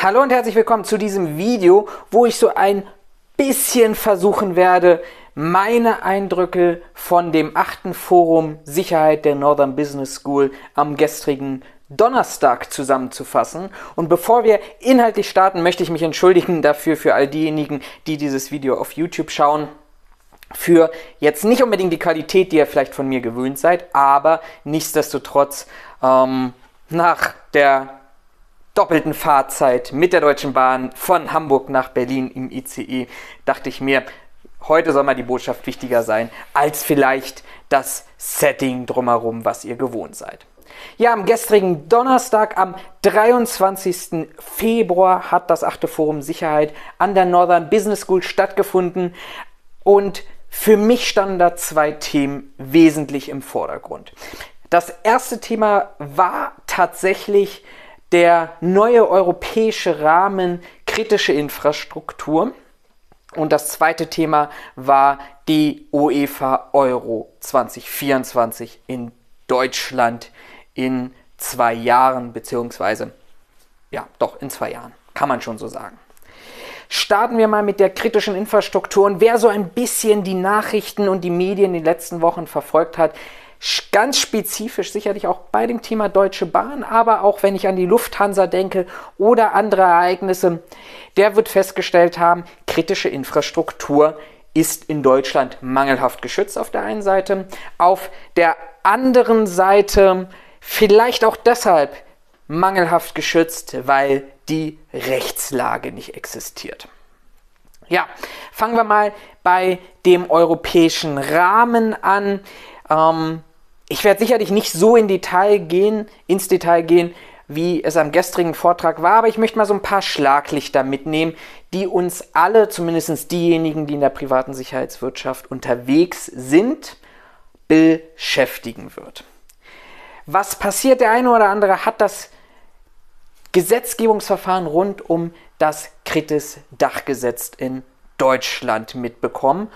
Hallo und herzlich willkommen zu diesem Video, wo ich so ein bisschen versuchen werde, meine Eindrücke von dem achten Forum Sicherheit der Northern Business School am gestrigen Donnerstag zusammenzufassen. Und bevor wir inhaltlich starten, möchte ich mich entschuldigen dafür für all diejenigen, die dieses Video auf YouTube schauen. Für jetzt nicht unbedingt die Qualität, die ihr vielleicht von mir gewöhnt seid, aber nichtsdestotrotz ähm, nach der doppelten Fahrzeit mit der Deutschen Bahn von Hamburg nach Berlin im ICE dachte ich mir, heute soll mal die Botschaft wichtiger sein als vielleicht das Setting drumherum, was ihr gewohnt seid. Ja, am gestrigen Donnerstag, am 23. Februar, hat das achte Forum Sicherheit an der Northern Business School stattgefunden und für mich standen da zwei Themen wesentlich im Vordergrund. Das erste Thema war tatsächlich der neue europäische Rahmen kritische Infrastruktur. Und das zweite Thema war die UEFA Euro 2024 in Deutschland in zwei Jahren, beziehungsweise, ja, doch in zwei Jahren, kann man schon so sagen. Starten wir mal mit der kritischen Infrastruktur. Und wer so ein bisschen die Nachrichten und die Medien in den letzten Wochen verfolgt hat, ganz spezifisch sicherlich auch bei dem Thema Deutsche Bahn, aber auch wenn ich an die Lufthansa denke oder andere Ereignisse, der wird festgestellt haben, kritische Infrastruktur ist in Deutschland mangelhaft geschützt auf der einen Seite, auf der anderen Seite vielleicht auch deshalb mangelhaft geschützt, weil die Rechtslage nicht existiert. Ja, fangen wir mal bei dem europäischen Rahmen an. Ähm, ich werde sicherlich nicht so in Detail gehen, ins Detail gehen, wie es am gestrigen Vortrag war, aber ich möchte mal so ein paar Schlaglichter mitnehmen, die uns alle, zumindest diejenigen, die in der privaten Sicherheitswirtschaft unterwegs sind, beschäftigen wird. Was passiert? Der eine oder andere hat das Gesetzgebungsverfahren rund um das Kritis-Dachgesetz in Deutschland mitbekommen.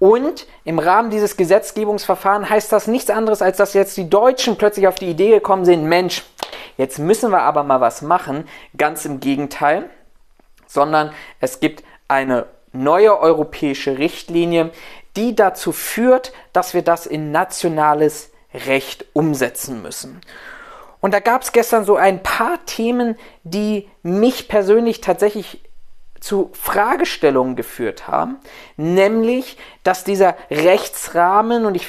Und im Rahmen dieses Gesetzgebungsverfahrens heißt das nichts anderes, als dass jetzt die Deutschen plötzlich auf die Idee gekommen sind, Mensch, jetzt müssen wir aber mal was machen. Ganz im Gegenteil, sondern es gibt eine neue europäische Richtlinie, die dazu führt, dass wir das in nationales Recht umsetzen müssen. Und da gab es gestern so ein paar Themen, die mich persönlich tatsächlich zu Fragestellungen geführt haben, nämlich, dass dieser Rechtsrahmen, und ich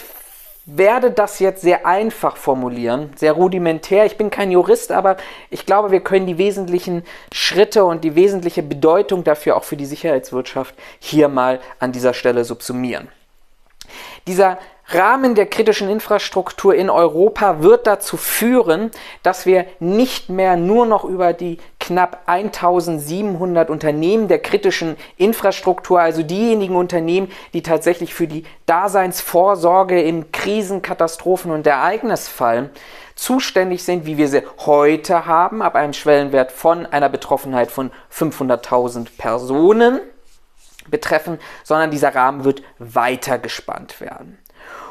werde das jetzt sehr einfach formulieren, sehr rudimentär, ich bin kein Jurist, aber ich glaube, wir können die wesentlichen Schritte und die wesentliche Bedeutung dafür auch für die Sicherheitswirtschaft hier mal an dieser Stelle subsumieren. Dieser Rahmen der kritischen Infrastruktur in Europa wird dazu führen, dass wir nicht mehr nur noch über die knapp 1700 Unternehmen der kritischen Infrastruktur, also diejenigen Unternehmen, die tatsächlich für die Daseinsvorsorge in Krisen, Katastrophen und Ereignisfallen zuständig sind, wie wir sie heute haben, ab einem Schwellenwert von einer Betroffenheit von 500.000 Personen betreffen, sondern dieser Rahmen wird weiter gespannt werden.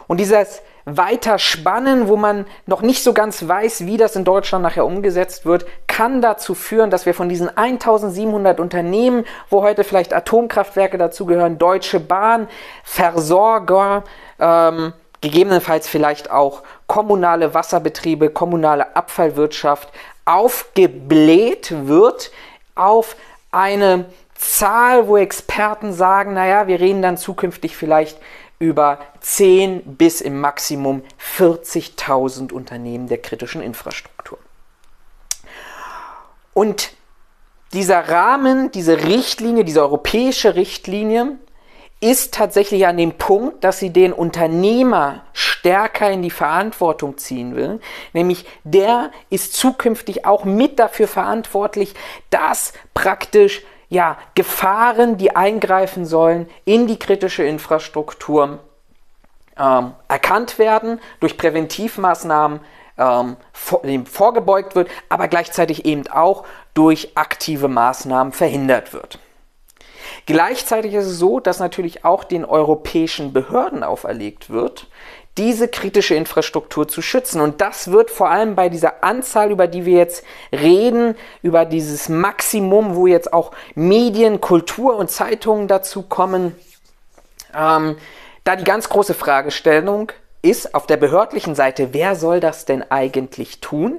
Und dieses Weiterspannen, wo man noch nicht so ganz weiß, wie das in Deutschland nachher umgesetzt wird, kann dazu führen, dass wir von diesen 1700 Unternehmen, wo heute vielleicht Atomkraftwerke dazugehören, Deutsche Bahn, Versorger, ähm, gegebenenfalls vielleicht auch kommunale Wasserbetriebe, kommunale Abfallwirtschaft aufgebläht wird auf eine Zahl, wo Experten sagen, naja, wir reden dann zukünftig vielleicht über 10 bis im Maximum 40.000 Unternehmen der kritischen Infrastruktur. Und dieser Rahmen, diese Richtlinie, diese europäische Richtlinie ist tatsächlich an dem Punkt, dass sie den Unternehmer stärker in die Verantwortung ziehen will. Nämlich der ist zukünftig auch mit dafür verantwortlich, dass praktisch ja, Gefahren, die eingreifen sollen in die kritische Infrastruktur, ähm, erkannt werden, durch Präventivmaßnahmen ähm, vor, vorgebeugt wird, aber gleichzeitig eben auch durch aktive Maßnahmen verhindert wird. Gleichzeitig ist es so, dass natürlich auch den europäischen Behörden auferlegt wird, diese kritische Infrastruktur zu schützen. Und das wird vor allem bei dieser Anzahl, über die wir jetzt reden, über dieses Maximum, wo jetzt auch Medien, Kultur und Zeitungen dazu kommen, ähm, da die ganz große Fragestellung ist auf der behördlichen Seite, wer soll das denn eigentlich tun?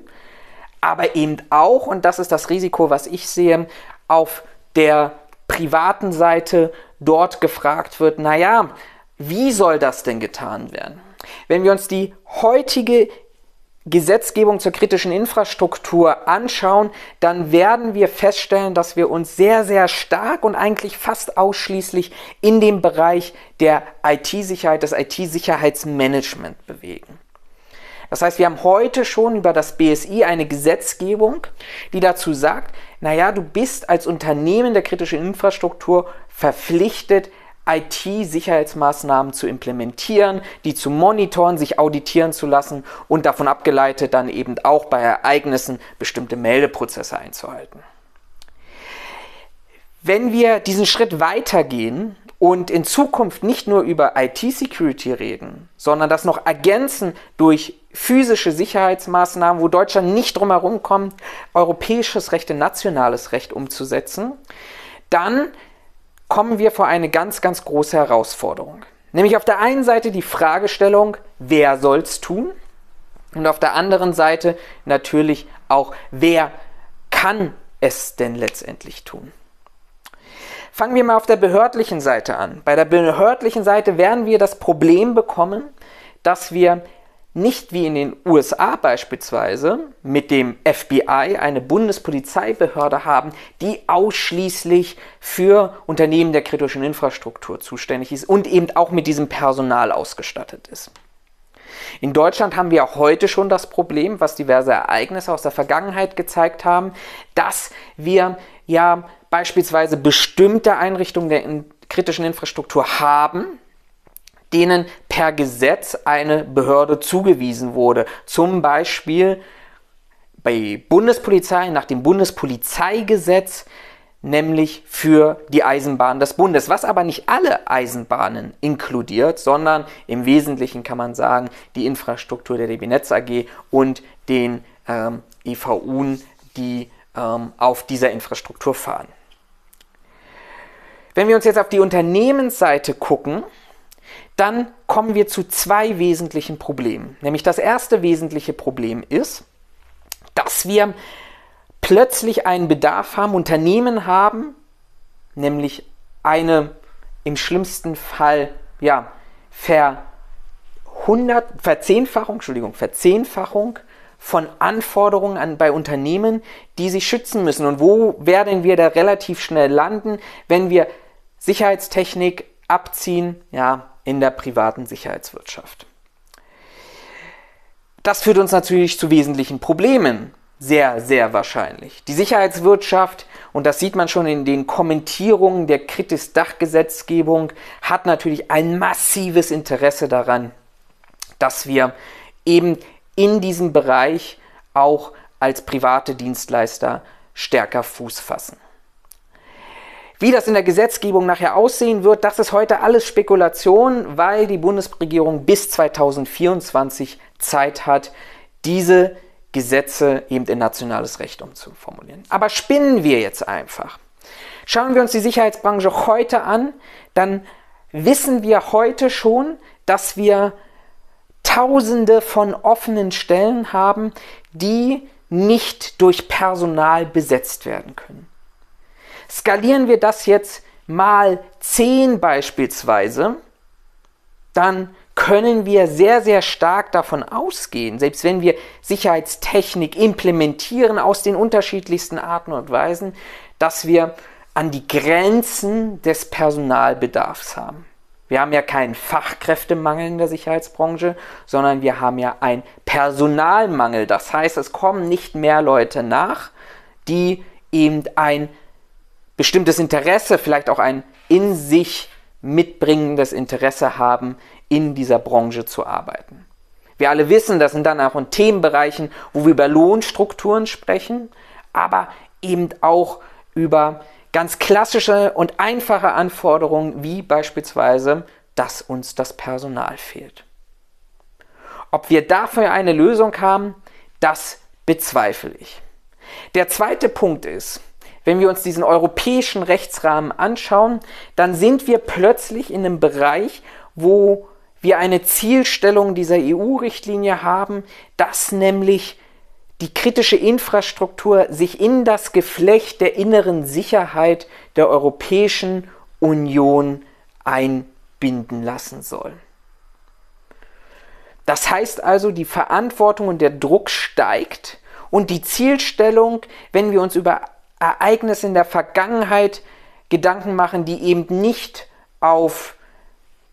Aber eben auch, und das ist das Risiko, was ich sehe, auf der privaten Seite dort gefragt wird, naja, wie soll das denn getan werden? Wenn wir uns die heutige Gesetzgebung zur kritischen Infrastruktur anschauen, dann werden wir feststellen, dass wir uns sehr, sehr stark und eigentlich fast ausschließlich in dem Bereich der IT-Sicherheit, des IT-Sicherheitsmanagement bewegen. Das heißt, wir haben heute schon über das BSI eine Gesetzgebung, die dazu sagt, naja, du bist als Unternehmen der kritischen Infrastruktur verpflichtet, IT-Sicherheitsmaßnahmen zu implementieren, die zu monitoren, sich auditieren zu lassen und davon abgeleitet dann eben auch bei Ereignissen bestimmte Meldeprozesse einzuhalten. Wenn wir diesen Schritt weitergehen und in Zukunft nicht nur über IT-Security reden, sondern das noch ergänzen durch physische Sicherheitsmaßnahmen, wo Deutschland nicht drum herum kommt, europäisches Recht in nationales Recht umzusetzen, dann kommen wir vor eine ganz, ganz große Herausforderung. Nämlich auf der einen Seite die Fragestellung, wer soll es tun? Und auf der anderen Seite natürlich auch, wer kann es denn letztendlich tun? Fangen wir mal auf der behördlichen Seite an. Bei der behördlichen Seite werden wir das Problem bekommen, dass wir nicht wie in den USA beispielsweise mit dem FBI eine Bundespolizeibehörde haben, die ausschließlich für Unternehmen der kritischen Infrastruktur zuständig ist und eben auch mit diesem Personal ausgestattet ist. In Deutschland haben wir auch heute schon das Problem, was diverse Ereignisse aus der Vergangenheit gezeigt haben, dass wir ja beispielsweise bestimmte Einrichtungen der kritischen Infrastruktur haben, denen per Gesetz eine Behörde zugewiesen wurde. Zum Beispiel bei Bundespolizei nach dem Bundespolizeigesetz, nämlich für die Eisenbahn des Bundes, was aber nicht alle Eisenbahnen inkludiert, sondern im Wesentlichen kann man sagen, die Infrastruktur der DB Netz AG und den ähm, EVUen, die ähm, auf dieser Infrastruktur fahren. Wenn wir uns jetzt auf die Unternehmensseite gucken, dann kommen wir zu zwei wesentlichen Problemen. Nämlich das erste wesentliche Problem ist, dass wir plötzlich einen Bedarf haben, Unternehmen haben, nämlich eine im schlimmsten Fall ja, Ver Verzehnfachung, Entschuldigung, Verzehnfachung von Anforderungen an, bei Unternehmen, die sich schützen müssen. Und wo werden wir da relativ schnell landen, wenn wir Sicherheitstechnik abziehen? Ja, in der privaten Sicherheitswirtschaft. Das führt uns natürlich zu wesentlichen Problemen, sehr, sehr wahrscheinlich. Die Sicherheitswirtschaft, und das sieht man schon in den Kommentierungen der Kritis-Dach-Gesetzgebung, hat natürlich ein massives Interesse daran, dass wir eben in diesem Bereich auch als private Dienstleister stärker Fuß fassen. Wie das in der Gesetzgebung nachher aussehen wird, das ist heute alles Spekulation, weil die Bundesregierung bis 2024 Zeit hat, diese Gesetze eben in nationales Recht umzuformulieren. Aber spinnen wir jetzt einfach. Schauen wir uns die Sicherheitsbranche heute an, dann wissen wir heute schon, dass wir Tausende von offenen Stellen haben, die nicht durch Personal besetzt werden können. Skalieren wir das jetzt mal 10 beispielsweise, dann können wir sehr, sehr stark davon ausgehen, selbst wenn wir Sicherheitstechnik implementieren aus den unterschiedlichsten Arten und Weisen, dass wir an die Grenzen des Personalbedarfs haben. Wir haben ja keinen Fachkräftemangel in der Sicherheitsbranche, sondern wir haben ja einen Personalmangel. Das heißt, es kommen nicht mehr Leute nach, die eben ein bestimmtes Interesse, vielleicht auch ein in sich mitbringendes Interesse haben, in dieser Branche zu arbeiten. Wir alle wissen, das sind dann auch in Themenbereichen, wo wir über Lohnstrukturen sprechen, aber eben auch über ganz klassische und einfache Anforderungen, wie beispielsweise, dass uns das Personal fehlt. Ob wir dafür eine Lösung haben, das bezweifle ich. Der zweite Punkt ist, wenn wir uns diesen europäischen Rechtsrahmen anschauen, dann sind wir plötzlich in einem Bereich, wo wir eine Zielstellung dieser EU-Richtlinie haben, dass nämlich die kritische Infrastruktur sich in das Geflecht der inneren Sicherheit der Europäischen Union einbinden lassen soll. Das heißt also, die Verantwortung und der Druck steigt und die Zielstellung, wenn wir uns über Ereignisse in der Vergangenheit Gedanken machen, die eben nicht auf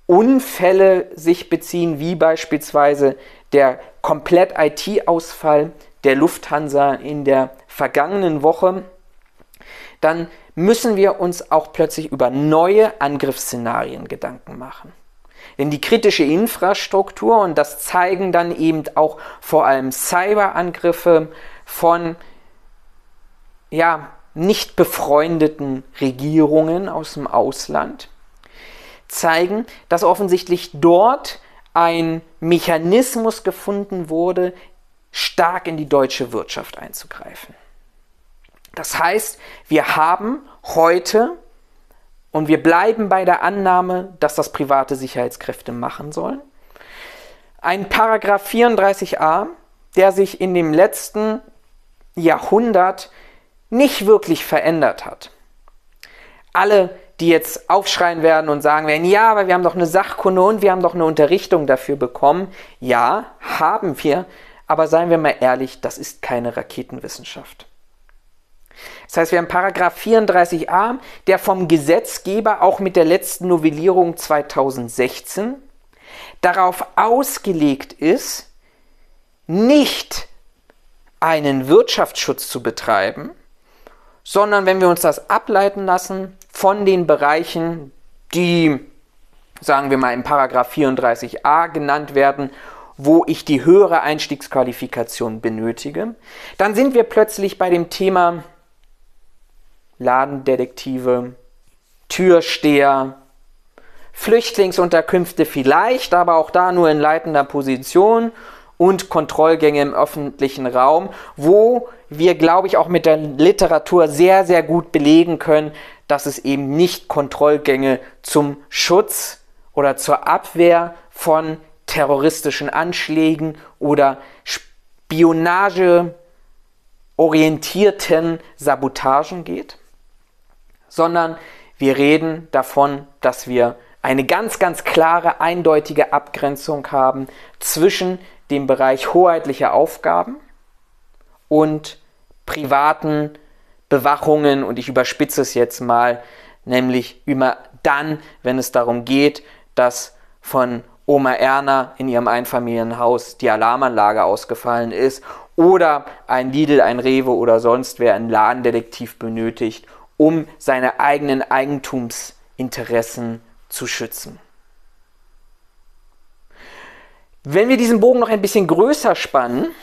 Unfälle sich beziehen, wie beispielsweise der komplett IT-Ausfall der Lufthansa in der vergangenen Woche, dann müssen wir uns auch plötzlich über neue Angriffsszenarien Gedanken machen. Denn die kritische Infrastruktur, und das zeigen dann eben auch vor allem Cyberangriffe von ja, nicht befreundeten Regierungen aus dem Ausland, zeigen, dass offensichtlich dort ein Mechanismus gefunden wurde, stark in die deutsche Wirtschaft einzugreifen. Das heißt, wir haben heute und wir bleiben bei der Annahme, dass das private Sicherheitskräfte machen sollen. Ein Paragraph 34a, der sich in dem letzten Jahrhundert nicht wirklich verändert hat. Alle, die jetzt aufschreien werden und sagen werden, ja, aber wir haben doch eine Sachkunde und wir haben doch eine Unterrichtung dafür bekommen. Ja, haben wir, aber seien wir mal ehrlich, das ist keine Raketenwissenschaft. Das heißt, wir haben Paragraph 34a, der vom Gesetzgeber auch mit der letzten Novellierung 2016 darauf ausgelegt ist, nicht einen Wirtschaftsschutz zu betreiben, sondern wenn wir uns das ableiten lassen von den Bereichen, die, sagen wir mal, im Paragraph 34a genannt werden, wo ich die höhere Einstiegsqualifikation benötige, dann sind wir plötzlich bei dem Thema Ladendetektive, Türsteher, Flüchtlingsunterkünfte vielleicht, aber auch da nur in leitender Position und Kontrollgänge im öffentlichen Raum, wo wir, glaube ich, auch mit der Literatur sehr, sehr gut belegen können, dass es eben nicht Kontrollgänge zum Schutz oder zur Abwehr von terroristischen Anschlägen oder Spionage orientierten Sabotagen geht, sondern wir reden davon, dass wir eine ganz, ganz klare, eindeutige Abgrenzung haben zwischen dem Bereich hoheitlicher Aufgaben und privaten Bewachungen und ich überspitze es jetzt mal, nämlich immer dann, wenn es darum geht, dass von Oma Erna in ihrem Einfamilienhaus die Alarmanlage ausgefallen ist oder ein Lidl, ein Rewe oder sonst wer einen Ladendetektiv benötigt, um seine eigenen Eigentumsinteressen zu schützen. Wenn wir diesen Bogen noch ein bisschen größer spannen,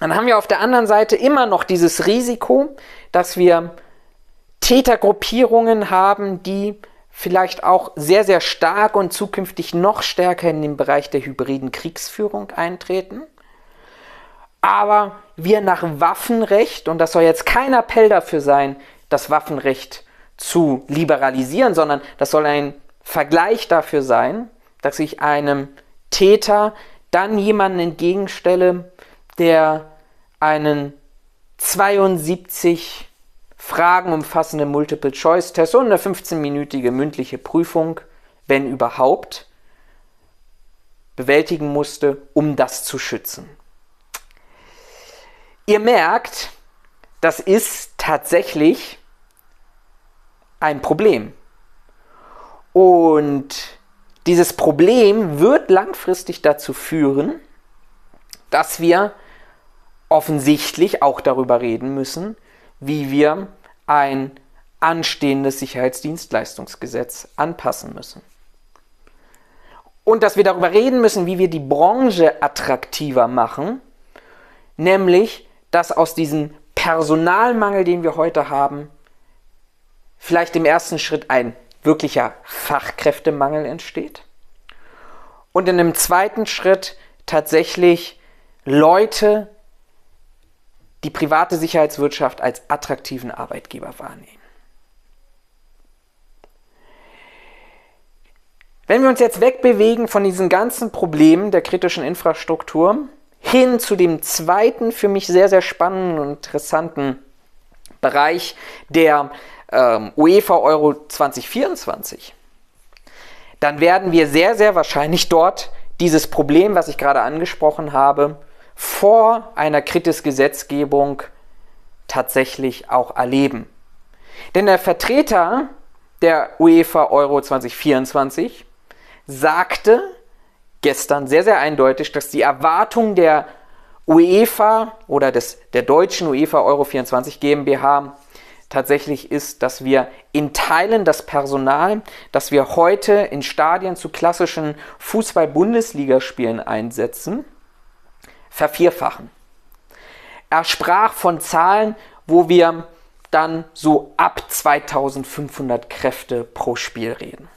dann haben wir auf der anderen Seite immer noch dieses Risiko, dass wir Tätergruppierungen haben, die vielleicht auch sehr, sehr stark und zukünftig noch stärker in den Bereich der hybriden Kriegsführung eintreten. Aber wir nach Waffenrecht, und das soll jetzt kein Appell dafür sein, das Waffenrecht zu liberalisieren, sondern das soll ein Vergleich dafür sein, dass ich einem Täter dann jemanden entgegenstelle, der einen 72 Fragen umfassenden Multiple-Choice-Test und eine 15-minütige mündliche Prüfung, wenn überhaupt, bewältigen musste, um das zu schützen. Ihr merkt, das ist tatsächlich ein Problem. Und dieses Problem wird langfristig dazu führen, dass wir offensichtlich auch darüber reden müssen, wie wir ein anstehendes Sicherheitsdienstleistungsgesetz anpassen müssen. Und dass wir darüber reden müssen, wie wir die Branche attraktiver machen, nämlich dass aus diesem Personalmangel, den wir heute haben, vielleicht im ersten Schritt ein wirklicher Fachkräftemangel entsteht und in einem zweiten Schritt tatsächlich Leute die private Sicherheitswirtschaft als attraktiven Arbeitgeber wahrnehmen. Wenn wir uns jetzt wegbewegen von diesen ganzen Problemen der kritischen Infrastruktur hin zu dem zweiten für mich sehr, sehr spannenden und interessanten Bereich der ähm, UEFA Euro 2024, dann werden wir sehr, sehr wahrscheinlich dort dieses Problem, was ich gerade angesprochen habe, vor einer Kritis-Gesetzgebung tatsächlich auch erleben. Denn der Vertreter der UEFA Euro 2024 sagte gestern sehr, sehr eindeutig, dass die Erwartung der UEFA oder des, der deutschen UEFA Euro 24 GmbH tatsächlich ist, dass wir in Teilen das Personal, das wir heute in Stadien zu klassischen Fußball-Bundesligaspielen einsetzen, vervierfachen. Er sprach von Zahlen, wo wir dann so ab 2500 Kräfte pro Spiel reden.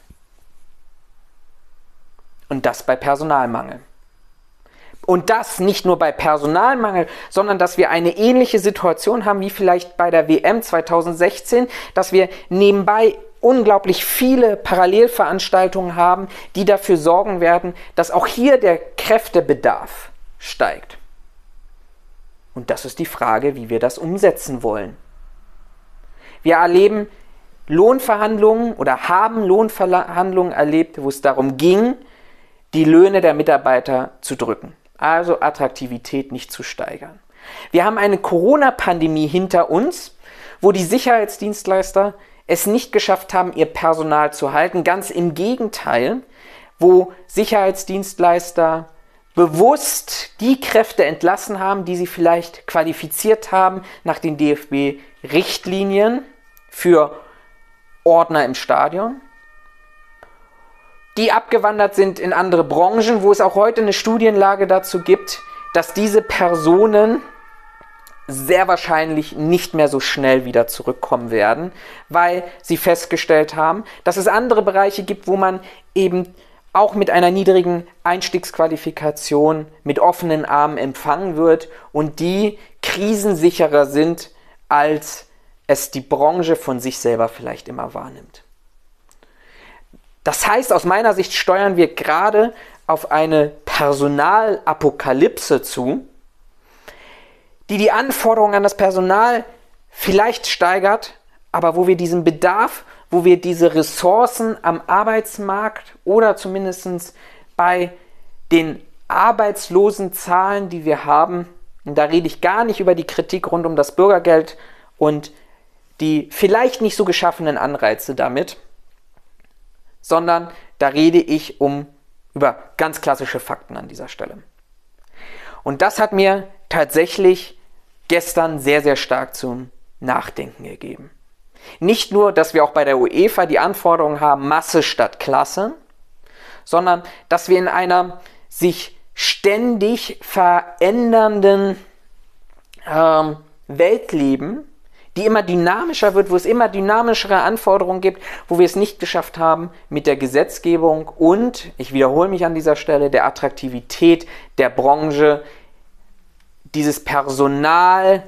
Und das bei Personalmangel. Und das nicht nur bei Personalmangel, sondern dass wir eine ähnliche Situation haben wie vielleicht bei der WM 2016, dass wir nebenbei unglaublich viele Parallelveranstaltungen haben, die dafür sorgen werden, dass auch hier der Kräftebedarf steigt. Und das ist die Frage, wie wir das umsetzen wollen. Wir erleben Lohnverhandlungen oder haben Lohnverhandlungen erlebt, wo es darum ging, die Löhne der Mitarbeiter zu drücken, also Attraktivität nicht zu steigern. Wir haben eine Corona-Pandemie hinter uns, wo die Sicherheitsdienstleister es nicht geschafft haben, ihr Personal zu halten. Ganz im Gegenteil, wo Sicherheitsdienstleister bewusst die Kräfte entlassen haben, die sie vielleicht qualifiziert haben nach den DFB-Richtlinien für Ordner im Stadion, die abgewandert sind in andere Branchen, wo es auch heute eine Studienlage dazu gibt, dass diese Personen sehr wahrscheinlich nicht mehr so schnell wieder zurückkommen werden, weil sie festgestellt haben, dass es andere Bereiche gibt, wo man eben auch mit einer niedrigen Einstiegsqualifikation mit offenen Armen empfangen wird und die krisensicherer sind, als es die Branche von sich selber vielleicht immer wahrnimmt. Das heißt, aus meiner Sicht steuern wir gerade auf eine Personalapokalypse zu, die die Anforderungen an das Personal vielleicht steigert, aber wo wir diesen Bedarf wo wir diese Ressourcen am Arbeitsmarkt oder zumindest bei den Arbeitslosenzahlen, die wir haben, und da rede ich gar nicht über die Kritik rund um das Bürgergeld und die vielleicht nicht so geschaffenen Anreize damit, sondern da rede ich um über ganz klassische Fakten an dieser Stelle. Und das hat mir tatsächlich gestern sehr, sehr stark zum Nachdenken gegeben. Nicht nur, dass wir auch bei der UEFA die Anforderung haben, Masse statt Klasse, sondern dass wir in einer sich ständig verändernden ähm, Welt leben, die immer dynamischer wird, wo es immer dynamischere Anforderungen gibt, wo wir es nicht geschafft haben, mit der Gesetzgebung und, ich wiederhole mich an dieser Stelle, der Attraktivität der Branche, dieses Personal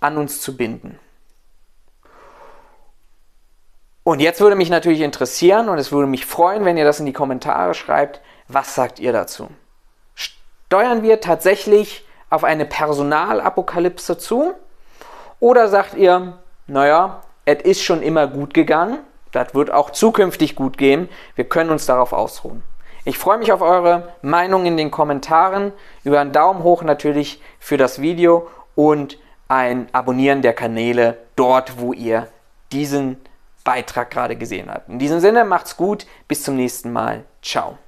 an uns zu binden. Und jetzt würde mich natürlich interessieren und es würde mich freuen, wenn ihr das in die Kommentare schreibt. Was sagt ihr dazu? Steuern wir tatsächlich auf eine Personalapokalypse zu? Oder sagt ihr, naja, es ist schon immer gut gegangen, das wird auch zukünftig gut gehen, wir können uns darauf ausruhen. Ich freue mich auf eure Meinung in den Kommentaren, über einen Daumen hoch natürlich für das Video und ein Abonnieren der Kanäle dort, wo ihr diesen Beitrag gerade gesehen habt. In diesem Sinne, macht's gut, bis zum nächsten Mal. Ciao.